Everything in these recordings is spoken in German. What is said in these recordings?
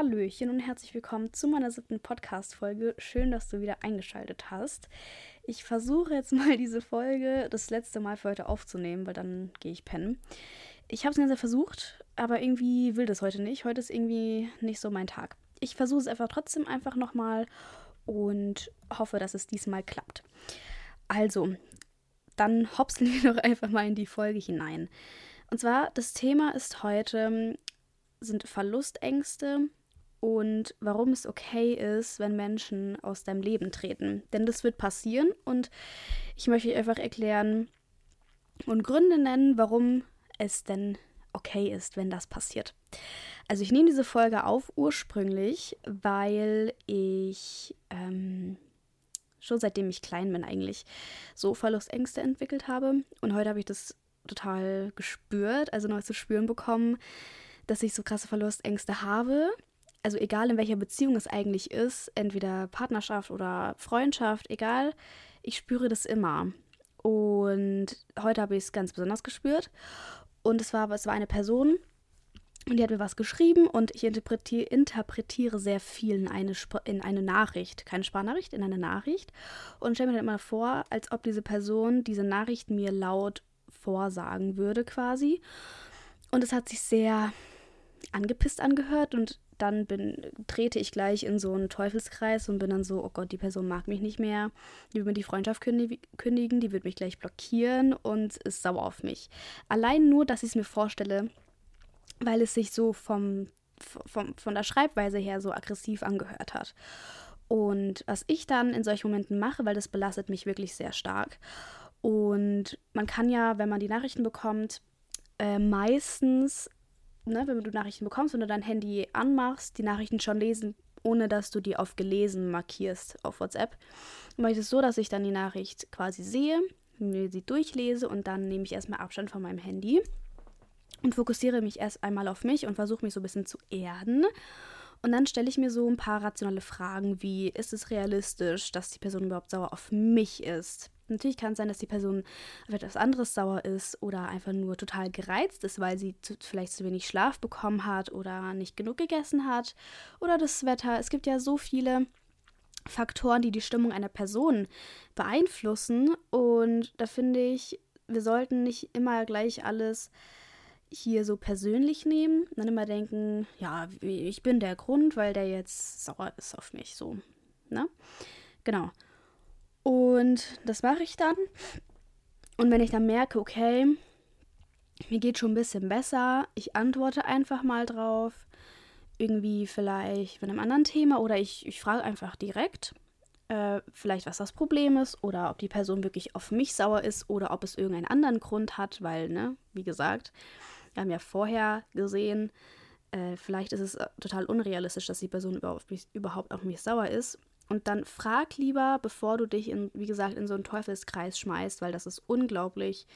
Hallöchen und herzlich willkommen zu meiner siebten Podcast-Folge. Schön, dass du wieder eingeschaltet hast. Ich versuche jetzt mal diese Folge das letzte Mal für heute aufzunehmen, weil dann gehe ich pennen. Ich habe es ganz versucht, aber irgendwie will das heute nicht. Heute ist irgendwie nicht so mein Tag. Ich versuche es einfach trotzdem einfach nochmal und hoffe, dass es diesmal klappt. Also, dann hopseln wir doch einfach mal in die Folge hinein. Und zwar, das Thema ist heute, sind Verlustängste und warum es okay ist, wenn Menschen aus deinem Leben treten. Denn das wird passieren und ich möchte euch einfach erklären und Gründe nennen, warum es denn okay ist, wenn das passiert. Also ich nehme diese Folge auf ursprünglich, weil ich ähm, schon seitdem ich klein bin eigentlich so Verlustängste entwickelt habe. Und heute habe ich das total gespürt, also neu zu spüren bekommen, dass ich so krasse Verlustängste habe also egal in welcher Beziehung es eigentlich ist, entweder Partnerschaft oder Freundschaft, egal, ich spüre das immer. Und heute habe ich es ganz besonders gespürt. Und es war, es war eine Person, und die hat mir was geschrieben und ich interpretiere, interpretiere sehr viel in eine, in eine Nachricht. Keine Sprachnachricht, in eine Nachricht. Und stelle mir dann immer vor, als ob diese Person diese Nachricht mir laut vorsagen würde, quasi. Und es hat sich sehr angepisst angehört und dann bin, trete ich gleich in so einen Teufelskreis und bin dann so, oh Gott, die Person mag mich nicht mehr, die wird mir die Freundschaft kündigen, die wird mich gleich blockieren und ist sauer auf mich. Allein nur, dass ich es mir vorstelle, weil es sich so vom, vom, von der Schreibweise her so aggressiv angehört hat. Und was ich dann in solchen Momenten mache, weil das belastet mich wirklich sehr stark. Und man kann ja, wenn man die Nachrichten bekommt, äh, meistens ne, wenn du Nachrichten bekommst, wenn du dein Handy anmachst, die Nachrichten schon lesen, ohne dass du die auf gelesen markierst auf WhatsApp. Dann mache ich es so, dass ich dann die Nachricht quasi sehe, mir sie durchlese und dann nehme ich erstmal Abstand von meinem Handy und fokussiere mich erst einmal auf mich und versuche mich so ein bisschen zu erden. Und dann stelle ich mir so ein paar rationale Fragen wie, ist es realistisch, dass die Person überhaupt sauer auf mich ist? Natürlich kann es sein, dass die Person auf etwas anderes sauer ist oder einfach nur total gereizt ist, weil sie zu, vielleicht zu wenig Schlaf bekommen hat oder nicht genug gegessen hat oder das Wetter. Es gibt ja so viele Faktoren, die die Stimmung einer Person beeinflussen und da finde ich, wir sollten nicht immer gleich alles hier so persönlich nehmen, dann immer denken, ja, ich bin der Grund, weil der jetzt sauer ist auf mich, so, ne? Genau. Und das mache ich dann. Und wenn ich dann merke, okay, mir geht schon ein bisschen besser, ich antworte einfach mal drauf. Irgendwie vielleicht mit einem anderen Thema oder ich, ich frage einfach direkt, äh, vielleicht was das Problem ist oder ob die Person wirklich auf mich sauer ist oder ob es irgendeinen anderen Grund hat, weil, ne, wie gesagt, wir haben ja vorher gesehen, äh, vielleicht ist es äh, total unrealistisch, dass die Person überhaupt, überhaupt auf mich sauer ist. Und dann frag lieber, bevor du dich, in, wie gesagt, in so einen Teufelskreis schmeißt, weil das ist unglaublich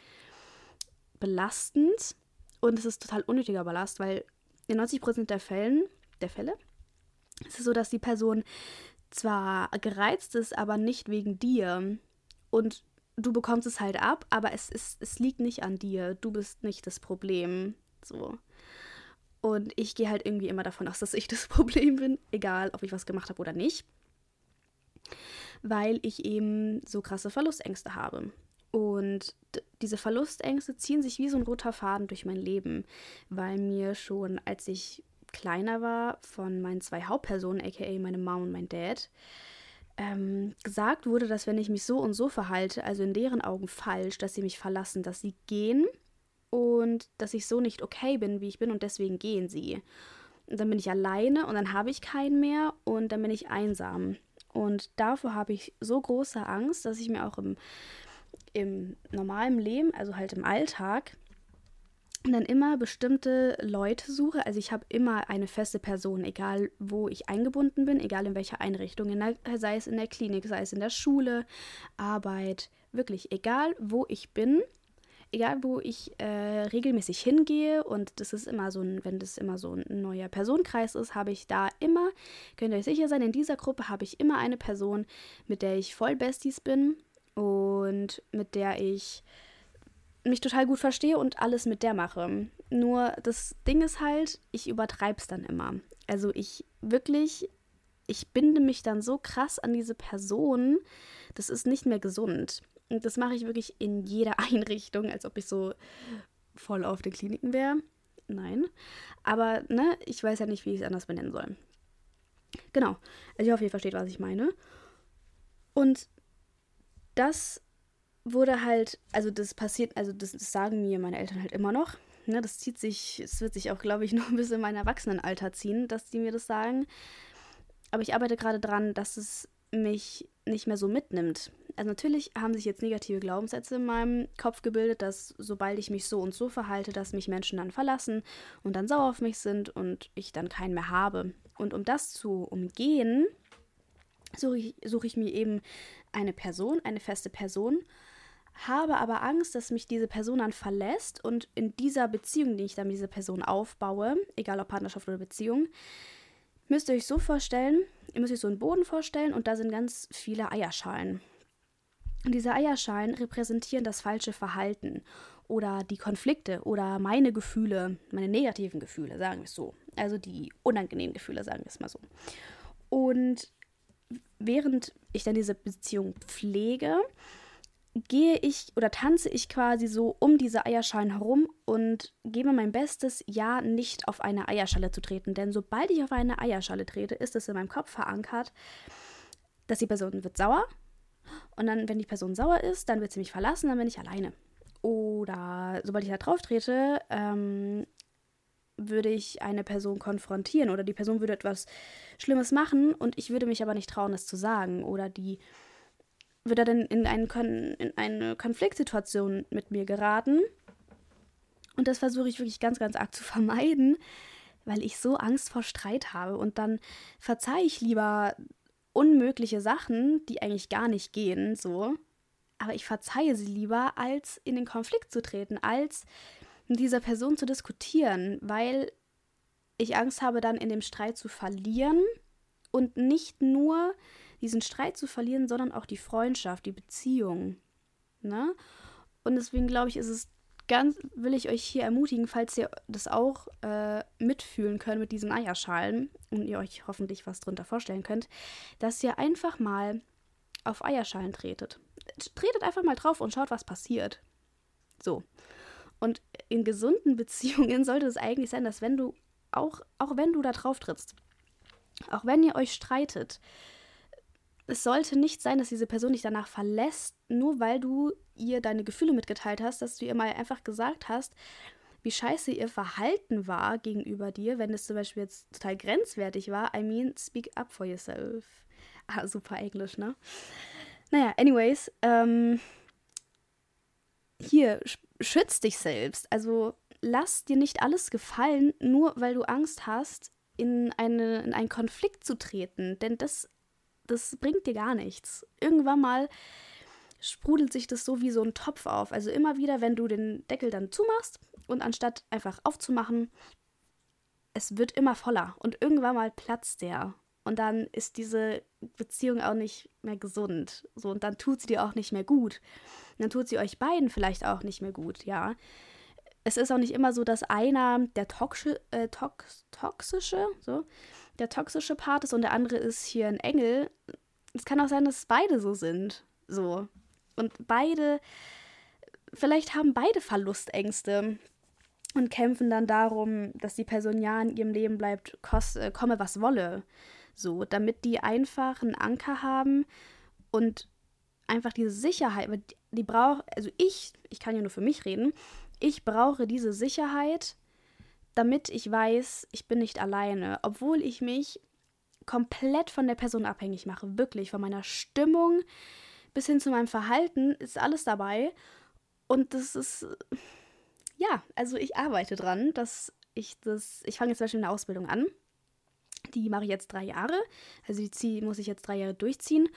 belastend und es ist total unnötiger Ballast, weil in 90% der Fällen, der Fälle, ist es so, dass die Person zwar gereizt ist, aber nicht wegen dir. Und du bekommst es halt ab, aber es, ist, es liegt nicht an dir. Du bist nicht das Problem. So. Und ich gehe halt irgendwie immer davon aus, dass ich das Problem bin, egal ob ich was gemacht habe oder nicht weil ich eben so krasse Verlustängste habe. Und diese Verlustängste ziehen sich wie so ein roter Faden durch mein Leben, weil mir schon, als ich kleiner war, von meinen zwei Hauptpersonen, aka meine Mom und mein Dad, ähm, gesagt wurde, dass wenn ich mich so und so verhalte, also in deren Augen falsch, dass sie mich verlassen, dass sie gehen und dass ich so nicht okay bin, wie ich bin und deswegen gehen sie. Und dann bin ich alleine und dann habe ich keinen mehr und dann bin ich einsam. Und davor habe ich so große Angst, dass ich mir auch im, im normalen Leben, also halt im Alltag, dann immer bestimmte Leute suche. Also ich habe immer eine feste Person, egal wo ich eingebunden bin, egal in welcher Einrichtung, in der, sei es in der Klinik, sei es in der Schule, Arbeit, wirklich egal wo ich bin, egal wo ich äh, regelmäßig hingehe und das ist immer so ein, wenn das immer so ein neuer Personenkreis ist, habe ich da immer, könnt ihr euch sicher sein, in dieser Gruppe habe ich immer eine Person, mit der ich voll Besties bin und mit der ich mich total gut verstehe und alles mit der mache. Nur das Ding ist halt, ich übertreibe es dann immer. Also ich wirklich, ich binde mich dann so krass an diese Person, das ist nicht mehr gesund. Und das mache ich wirklich in jeder Einrichtung, als ob ich so voll auf den Kliniken wäre. Nein. Aber, ne, ich weiß ja nicht, wie ich es anders benennen soll. Genau. Also ich hoffe, ihr versteht, was ich meine. Und das wurde halt, also das passiert, also das, das sagen mir meine Eltern halt immer noch. Ne, das zieht sich, es wird sich auch, glaube ich, noch ein bisschen in mein Erwachsenenalter ziehen, dass die mir das sagen. Aber ich arbeite gerade dran, dass es mich nicht mehr so mitnimmt. Also natürlich haben sich jetzt negative Glaubenssätze in meinem Kopf gebildet, dass sobald ich mich so und so verhalte, dass mich Menschen dann verlassen und dann sauer auf mich sind und ich dann keinen mehr habe. Und um das zu umgehen, suche ich, suche ich mir eben eine Person, eine feste Person, habe aber Angst, dass mich diese Person dann verlässt und in dieser Beziehung, die ich dann mit dieser Person aufbaue, egal ob Partnerschaft oder Beziehung, müsst ihr euch so vorstellen, ihr müsst euch so einen Boden vorstellen und da sind ganz viele Eierschalen. Diese Eierschalen repräsentieren das falsche Verhalten oder die Konflikte oder meine Gefühle, meine negativen Gefühle, sagen wir es so. Also die unangenehmen Gefühle, sagen wir es mal so. Und während ich dann diese Beziehung pflege, gehe ich oder tanze ich quasi so um diese Eierschalen herum und gebe mein Bestes, ja, nicht auf eine Eierschale zu treten. Denn sobald ich auf eine Eierschale trete, ist es in meinem Kopf verankert, dass die Person wird sauer. Und dann, wenn die Person sauer ist, dann wird sie mich verlassen, dann bin ich alleine. Oder sobald ich da drauf trete, ähm, würde ich eine Person konfrontieren oder die Person würde etwas Schlimmes machen und ich würde mich aber nicht trauen, es zu sagen. Oder die würde dann in, einen in eine Konfliktsituation mit mir geraten. Und das versuche ich wirklich ganz, ganz arg zu vermeiden, weil ich so Angst vor Streit habe. Und dann verzeihe ich lieber unmögliche Sachen, die eigentlich gar nicht gehen, so. Aber ich verzeihe sie lieber, als in den Konflikt zu treten, als mit dieser Person zu diskutieren, weil ich Angst habe, dann in dem Streit zu verlieren und nicht nur diesen Streit zu verlieren, sondern auch die Freundschaft, die Beziehung. Ne? Und deswegen glaube ich, ist es ganz, will ich euch hier ermutigen, falls ihr das auch äh, mitfühlen könnt mit diesen Eierschalen und ihr euch hoffentlich was drunter vorstellen könnt, dass ihr einfach mal auf Eierschalen tretet. Tretet einfach mal drauf und schaut, was passiert. So. Und in gesunden Beziehungen sollte es eigentlich sein, dass wenn du, auch, auch wenn du da drauf trittst, auch wenn ihr euch streitet, es sollte nicht sein, dass diese Person dich danach verlässt, nur weil du ihr deine Gefühle mitgeteilt hast, dass du ihr mal einfach gesagt hast, wie scheiße ihr Verhalten war gegenüber dir, wenn es zum Beispiel jetzt total grenzwertig war. I mean, speak up for yourself. Ah, super Englisch, ne? Naja, anyways, ähm, hier, schütz dich selbst. Also lass dir nicht alles gefallen, nur weil du Angst hast, in, eine, in einen Konflikt zu treten. Denn das das bringt dir gar nichts. Irgendwann mal sprudelt sich das so wie so ein Topf auf. Also immer wieder, wenn du den Deckel dann zumachst und anstatt einfach aufzumachen, es wird immer voller und irgendwann mal platzt der. Und dann ist diese Beziehung auch nicht mehr gesund. So, und dann tut sie dir auch nicht mehr gut. Und dann tut sie euch beiden vielleicht auch nicht mehr gut, ja. Es ist auch nicht immer so, dass einer der toxische, äh, tox toxische, so, der toxische Part ist und der andere ist hier ein Engel. Es kann auch sein, dass beide so sind. So. Und beide, vielleicht haben beide Verlustängste und kämpfen dann darum, dass die Person ja in ihrem Leben bleibt, koste, äh, komme was wolle. So, damit die einfach einen Anker haben und einfach diese Sicherheit, die braucht, also ich, ich kann ja nur für mich reden, ich brauche diese Sicherheit, damit ich weiß, ich bin nicht alleine, obwohl ich mich komplett von der Person abhängig mache, wirklich von meiner Stimmung bis hin zu meinem Verhalten ist alles dabei. Und das ist ja, also ich arbeite dran, dass ich das, ich fange jetzt zum Beispiel eine Ausbildung an, die mache ich jetzt drei Jahre, also die zieh, muss ich jetzt drei Jahre durchziehen.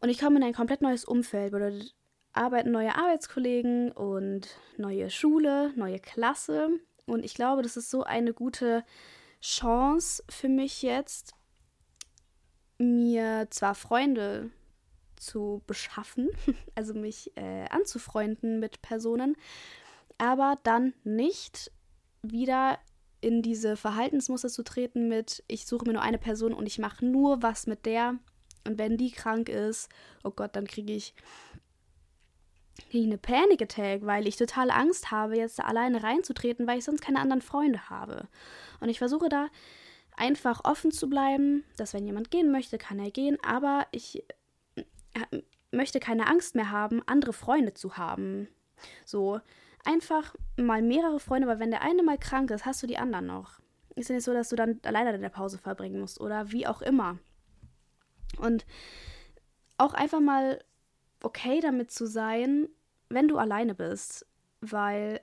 Und ich komme in ein komplett neues Umfeld, bedeutet arbeiten neue Arbeitskollegen und neue Schule, neue Klasse und ich glaube, das ist so eine gute Chance für mich jetzt, mir zwar Freunde zu beschaffen, also mich äh, anzufreunden mit Personen, aber dann nicht wieder in diese Verhaltensmuster zu treten mit, ich suche mir nur eine Person und ich mache nur was mit der. Und wenn die krank ist, oh Gott, dann kriege ich, krieg ich eine Panic Attack, weil ich total Angst habe, jetzt da alleine reinzutreten, weil ich sonst keine anderen Freunde habe. Und ich versuche da einfach offen zu bleiben, dass wenn jemand gehen möchte, kann er gehen, aber ich äh, möchte keine Angst mehr haben, andere Freunde zu haben. So, einfach mal mehrere Freunde, weil wenn der eine mal krank ist, hast du die anderen noch. Ist ja nicht so, dass du dann alleine in der Pause verbringen musst oder wie auch immer. Und auch einfach mal okay damit zu sein, wenn du alleine bist. Weil,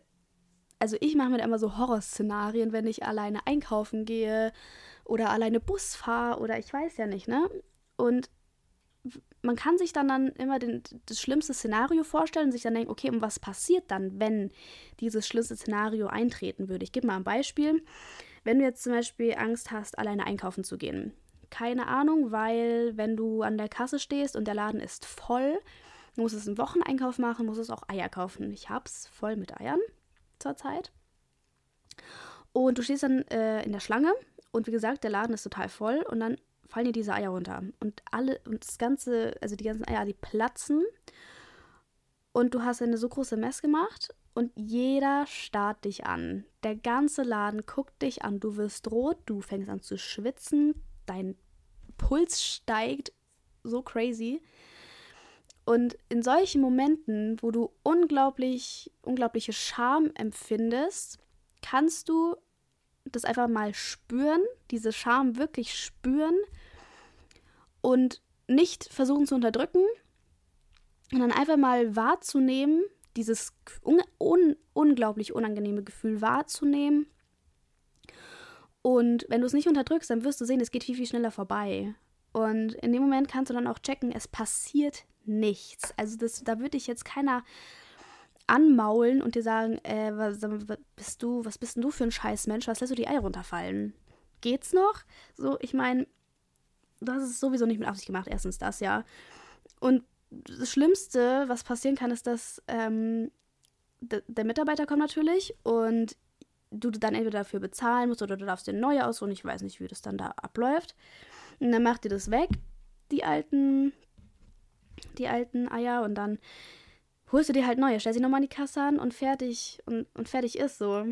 also ich mache mir da immer so Horrorszenarien, wenn ich alleine einkaufen gehe oder alleine Bus fahre oder ich weiß ja nicht, ne? Und man kann sich dann, dann immer den, das schlimmste Szenario vorstellen und sich dann denken, okay, und was passiert dann, wenn dieses schlimmste Szenario eintreten würde? Ich gebe mal ein Beispiel. Wenn du jetzt zum Beispiel Angst hast, alleine einkaufen zu gehen. Keine Ahnung, weil wenn du an der Kasse stehst und der Laden ist voll, muss es einen Wocheneinkauf machen, muss es auch Eier kaufen. Ich hab's voll mit Eiern zurzeit. Und du stehst dann äh, in der Schlange und wie gesagt, der Laden ist total voll und dann fallen dir diese Eier runter. Und alle, und das Ganze, also die ganzen Eier, die platzen. Und du hast eine so große Mess gemacht und jeder starrt dich an. Der ganze Laden guckt dich an. Du wirst rot, du fängst an zu schwitzen, dein Puls steigt so crazy. Und in solchen Momenten, wo du unglaublich, unglaubliche Scham empfindest, kannst du das einfach mal spüren, diese Scham wirklich spüren und nicht versuchen zu unterdrücken und dann einfach mal wahrzunehmen, dieses un un unglaublich unangenehme Gefühl wahrzunehmen. Und wenn du es nicht unterdrückst, dann wirst du sehen, es geht viel, viel schneller vorbei. Und in dem Moment kannst du dann auch checken, es passiert nichts. Also das, da würde ich jetzt keiner anmaulen und dir sagen, äh, was, bist du, was bist denn du für ein Scheißmensch? Was lässt du die Eier runterfallen? Geht's noch? So, ich meine, hast es sowieso nicht mit Absicht gemacht, erstens das, ja. Und das Schlimmste, was passieren kann, ist, dass ähm, der Mitarbeiter kommt natürlich und du dann entweder dafür bezahlen musst oder du darfst dir neue aussuchen. Ich weiß nicht, wie das dann da abläuft. Und dann macht ihr das weg, die alten, die alten Eier, und dann holst du dir halt neue, stellst sie nochmal in die Kasse an und fertig und, und fertig ist so.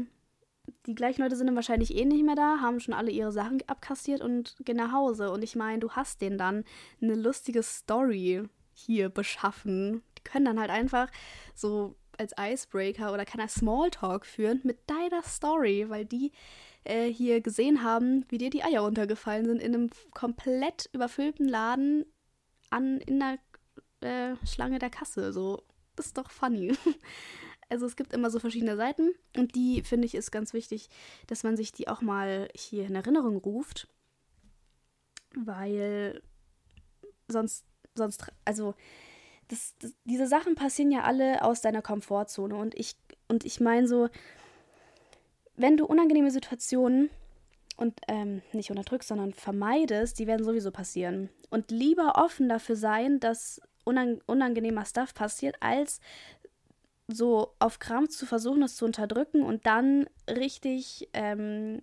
Die gleichen Leute sind dann wahrscheinlich eh nicht mehr da, haben schon alle ihre Sachen abkassiert und gehen nach Hause. Und ich meine, du hast denen dann eine lustige Story hier beschaffen. Die können dann halt einfach so als Icebreaker oder keiner Smalltalk führen mit deiner Story, weil die äh, hier gesehen haben, wie dir die Eier runtergefallen sind in einem komplett überfüllten Laden an in der äh, Schlange der Kasse. So, ist doch funny. Also es gibt immer so verschiedene Seiten und die finde ich ist ganz wichtig, dass man sich die auch mal hier in Erinnerung ruft, weil sonst sonst also das, das, diese Sachen passieren ja alle aus deiner Komfortzone und ich und ich meine so, wenn du unangenehme Situationen und ähm, nicht unterdrückst, sondern vermeidest, die werden sowieso passieren. Und lieber offen dafür sein, dass unang unangenehmer Stuff passiert, als so auf Krampf zu versuchen, es zu unterdrücken und dann richtig ähm,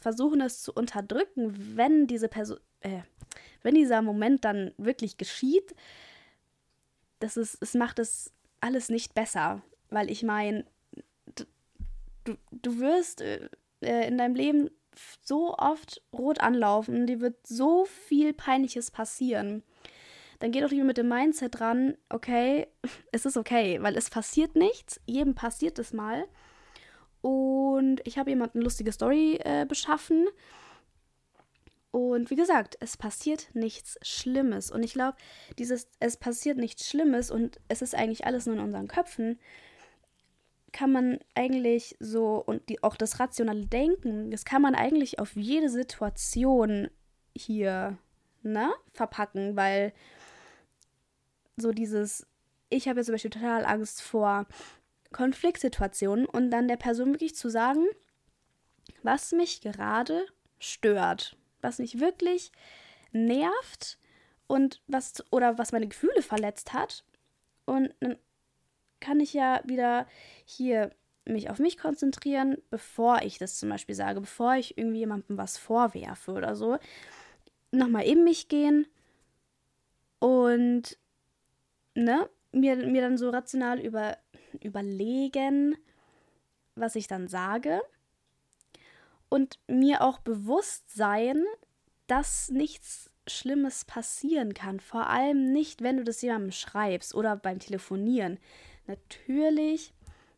versuchen, es zu unterdrücken, wenn diese Person, äh, wenn dieser Moment dann wirklich geschieht, das ist, es macht es alles nicht besser. Weil ich meine, du, du wirst äh, in deinem Leben so oft rot anlaufen, dir wird so viel Peinliches passieren dann geh doch lieber mit dem Mindset dran, okay, es ist okay, weil es passiert nichts, jedem passiert es mal. Und ich habe jemand eine lustige Story äh, beschaffen. Und wie gesagt, es passiert nichts Schlimmes. Und ich glaube, dieses es passiert nichts Schlimmes und es ist eigentlich alles nur in unseren Köpfen, kann man eigentlich so, und die, auch das rationale Denken, das kann man eigentlich auf jede Situation hier ne, verpacken, weil so dieses, ich habe jetzt zum Beispiel total Angst vor Konfliktsituationen und dann der Person wirklich zu sagen, was mich gerade stört, was mich wirklich nervt und was oder was meine Gefühle verletzt hat. Und dann kann ich ja wieder hier mich auf mich konzentrieren, bevor ich das zum Beispiel sage, bevor ich irgendwie jemandem was vorwerfe oder so. Nochmal in mich gehen und ne, mir, mir dann so rational über, überlegen, was ich dann sage. Und mir auch bewusst sein, dass nichts Schlimmes passieren kann. Vor allem nicht, wenn du das jemandem schreibst oder beim Telefonieren. Natürlich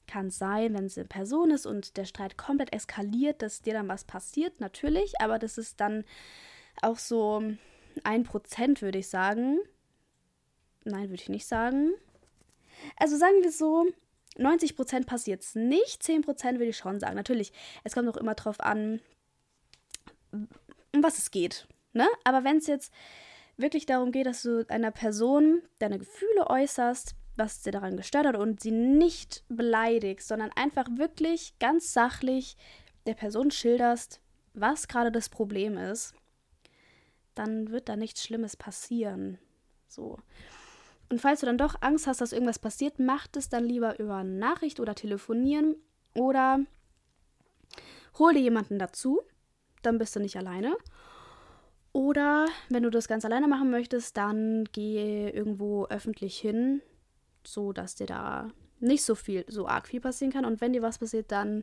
kann es sein, wenn es eine Person ist und der Streit komplett eskaliert, dass dir dann was passiert, natürlich, aber das ist dann auch so ein Prozent, würde ich sagen. Nein, würde ich nicht sagen. Also sagen wir so, 90 Prozent passiert es nicht, 10 Prozent würde ich schon sagen. Natürlich, es kommt auch immer drauf an, um was es geht. Ne? Aber wenn es jetzt wirklich darum geht, dass du einer Person deine Gefühle äußerst, was dir daran gestört hat und sie nicht beleidigst, sondern einfach wirklich ganz sachlich der Person schilderst, was gerade das Problem ist, dann wird da nichts Schlimmes passieren. So. Und falls du dann doch Angst hast, dass irgendwas passiert, mach es dann lieber über Nachricht oder telefonieren oder hol dir jemanden dazu, dann bist du nicht alleine. Oder wenn du das ganz alleine machen möchtest, dann geh irgendwo öffentlich hin, so dass dir da nicht so viel, so arg viel passieren kann. Und wenn dir was passiert, dann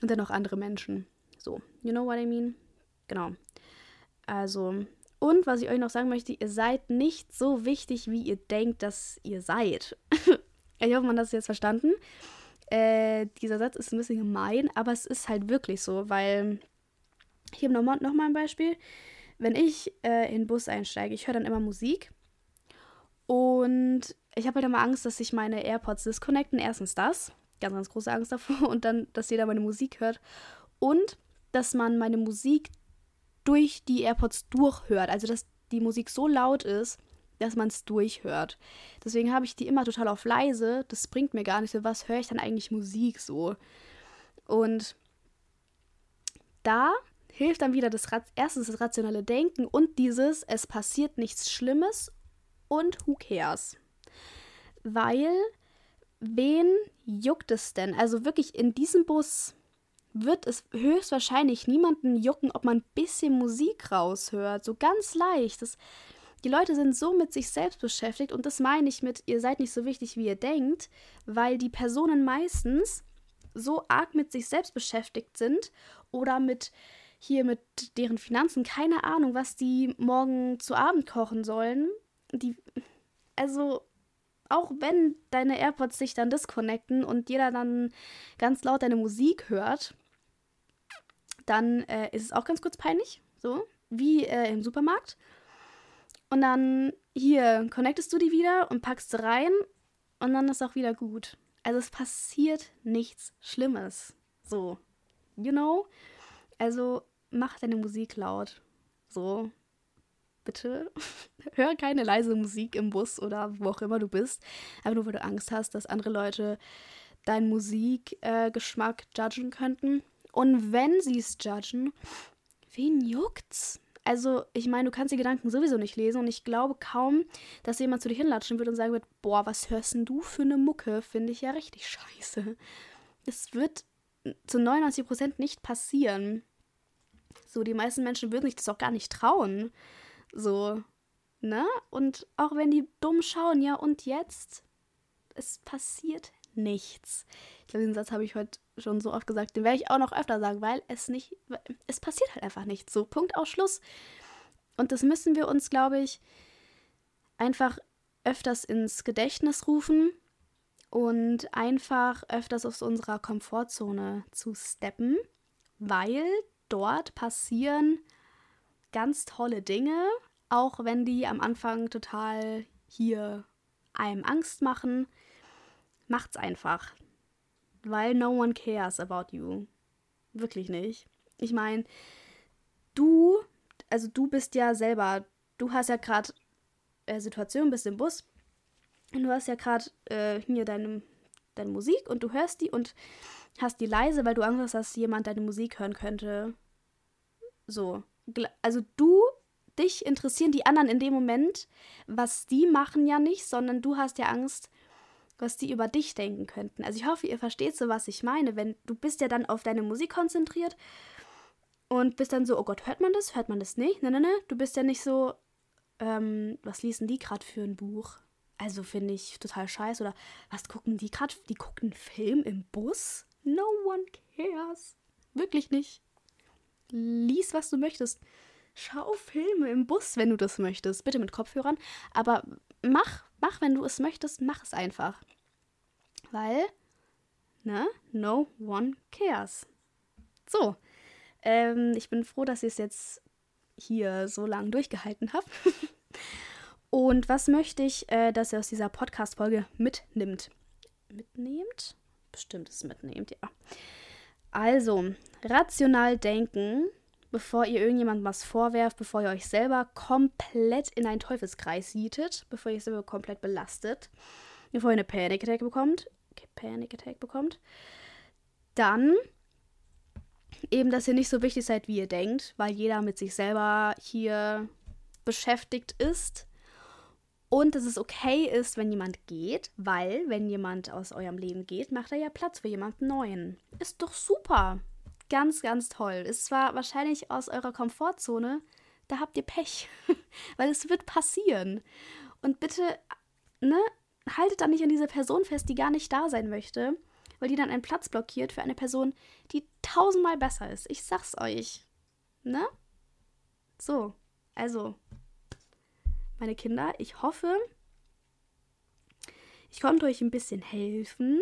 sind dann auch andere Menschen. So, you know what I mean? Genau. Also, und was ich euch noch sagen möchte, ihr seid nicht so wichtig, wie ihr denkt, dass ihr seid. ich hoffe, man hat das jetzt verstanden. Äh, dieser Satz ist ein bisschen gemein, aber es ist halt wirklich so, weil hier nochmal noch ein Beispiel. Wenn ich äh, in den Bus einsteige, ich höre dann immer Musik und ich habe halt immer Angst, dass sich meine AirPods disconnecten. Erstens das, ganz, ganz große Angst davor. Und dann, dass jeder meine Musik hört. Und dass man meine Musik durch die AirPods durchhört. Also, dass die Musik so laut ist, dass man es durchhört. Deswegen habe ich die immer total auf leise. Das bringt mir gar nicht so. Was höre ich dann eigentlich Musik so? Und da hilft dann wieder das erstens das rationale Denken und dieses, es passiert nichts Schlimmes und who cares? Weil, wen juckt es denn? Also wirklich in diesem Bus wird es höchstwahrscheinlich niemanden jucken, ob man ein bisschen Musik raushört. So ganz leicht. Das, die Leute sind so mit sich selbst beschäftigt und das meine ich mit, ihr seid nicht so wichtig, wie ihr denkt, weil die Personen meistens so arg mit sich selbst beschäftigt sind oder mit hier mit deren Finanzen, keine Ahnung, was die morgen zu Abend kochen sollen, die, also auch wenn deine AirPods sich dann disconnecten und jeder dann ganz laut deine Musik hört, dann äh, ist es auch ganz kurz peinlich, so wie äh, im Supermarkt. Und dann hier connectest du die wieder und packst sie rein und dann ist auch wieder gut. Also es passiert nichts Schlimmes. So, you know? Also mach deine Musik laut. So, bitte hör keine leise Musik im Bus oder wo auch immer du bist. Einfach nur, weil du Angst hast, dass andere Leute deinen Musikgeschmack äh, judgen könnten. Und wenn sie es judgen, wen juckt's? Also, ich meine, du kannst die Gedanken sowieso nicht lesen und ich glaube kaum, dass jemand zu dir hinlatschen wird und sagen wird, boah, was hörst denn du für eine Mucke? Finde ich ja richtig scheiße. Das wird zu 99% nicht passieren. So, die meisten Menschen würden sich das auch gar nicht trauen. So, ne? Und auch wenn die dumm schauen, ja, und jetzt? Es passiert nichts. Ich glaube, den Satz habe ich heute schon so oft gesagt, den werde ich auch noch öfter sagen, weil es nicht, es passiert halt einfach nichts. So, Punkt aus Schluss. Und das müssen wir uns, glaube ich, einfach öfters ins Gedächtnis rufen und einfach öfters aus unserer Komfortzone zu steppen, weil dort passieren ganz tolle Dinge, auch wenn die am Anfang total hier einem Angst machen. Macht's einfach. Weil no one cares about you. Wirklich nicht. Ich meine, du, also du bist ja selber, du hast ja gerade äh, Situation, bist im Bus und du hast ja gerade äh, hier deine, deine Musik und du hörst die und hast die leise, weil du Angst hast, dass jemand deine Musik hören könnte. So also du dich interessieren die anderen in dem Moment, was die machen ja nicht, sondern du hast ja Angst, was die über dich denken könnten. Also ich hoffe, ihr versteht so, was ich meine. Wenn du bist ja dann auf deine Musik konzentriert und bist dann so, oh Gott, hört man das? Hört man das nicht? Ne, ne, ne. Du bist ja nicht so, ähm, was lesen die gerade für ein Buch? Also finde ich total scheiße. Oder was gucken die gerade? Die gucken einen Film im Bus? No one cares. Wirklich nicht. Lies, was du möchtest. Schau Filme im Bus, wenn du das möchtest. Bitte mit Kopfhörern. Aber mach, mach, wenn du es möchtest, mach es einfach. Weil, ne, no one cares. So, ähm, ich bin froh, dass ich es jetzt hier so lange durchgehalten habe. Und was möchte ich, äh, dass ihr aus dieser Podcast-Folge mitnimmt? Mitnehmt? Bestimmt es mitnehmt, ja. Also, rational denken, bevor ihr irgendjemandem was vorwerft, bevor ihr euch selber komplett in einen Teufelskreis sietet, bevor ihr euch selber komplett belastet, bevor ihr eine Panic Attack bekommt, Panic Attack bekommt, dann eben, dass ihr nicht so wichtig seid, wie ihr denkt, weil jeder mit sich selber hier beschäftigt ist und dass es okay ist, wenn jemand geht, weil wenn jemand aus eurem Leben geht, macht er ja Platz für jemanden neuen. Ist doch super. Ganz, ganz toll. Ist zwar wahrscheinlich aus eurer Komfortzone, da habt ihr Pech, weil es wird passieren. Und bitte, ne, haltet da nicht an dieser Person fest, die gar nicht da sein möchte, weil die dann einen Platz blockiert für eine Person, die tausendmal besser ist. Ich sag's euch. Ne? So, also, meine Kinder. Ich hoffe, ich konnte euch ein bisschen helfen.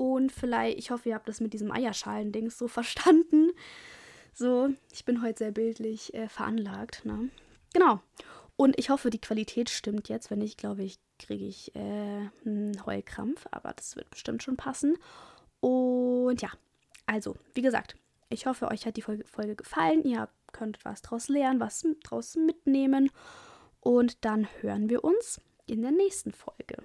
Und vielleicht, ich hoffe, ihr habt das mit diesem Eierschalen-Dings so verstanden. So, ich bin heute sehr bildlich äh, veranlagt. Ne? Genau. Und ich hoffe, die Qualität stimmt jetzt. Wenn nicht, glaube ich, kriege ich äh, einen Heulkrampf. Aber das wird bestimmt schon passen. Und ja, also, wie gesagt, ich hoffe, euch hat die Folge, Folge gefallen. Ihr könnt was draus lernen, was draus mitnehmen. Und dann hören wir uns in der nächsten Folge.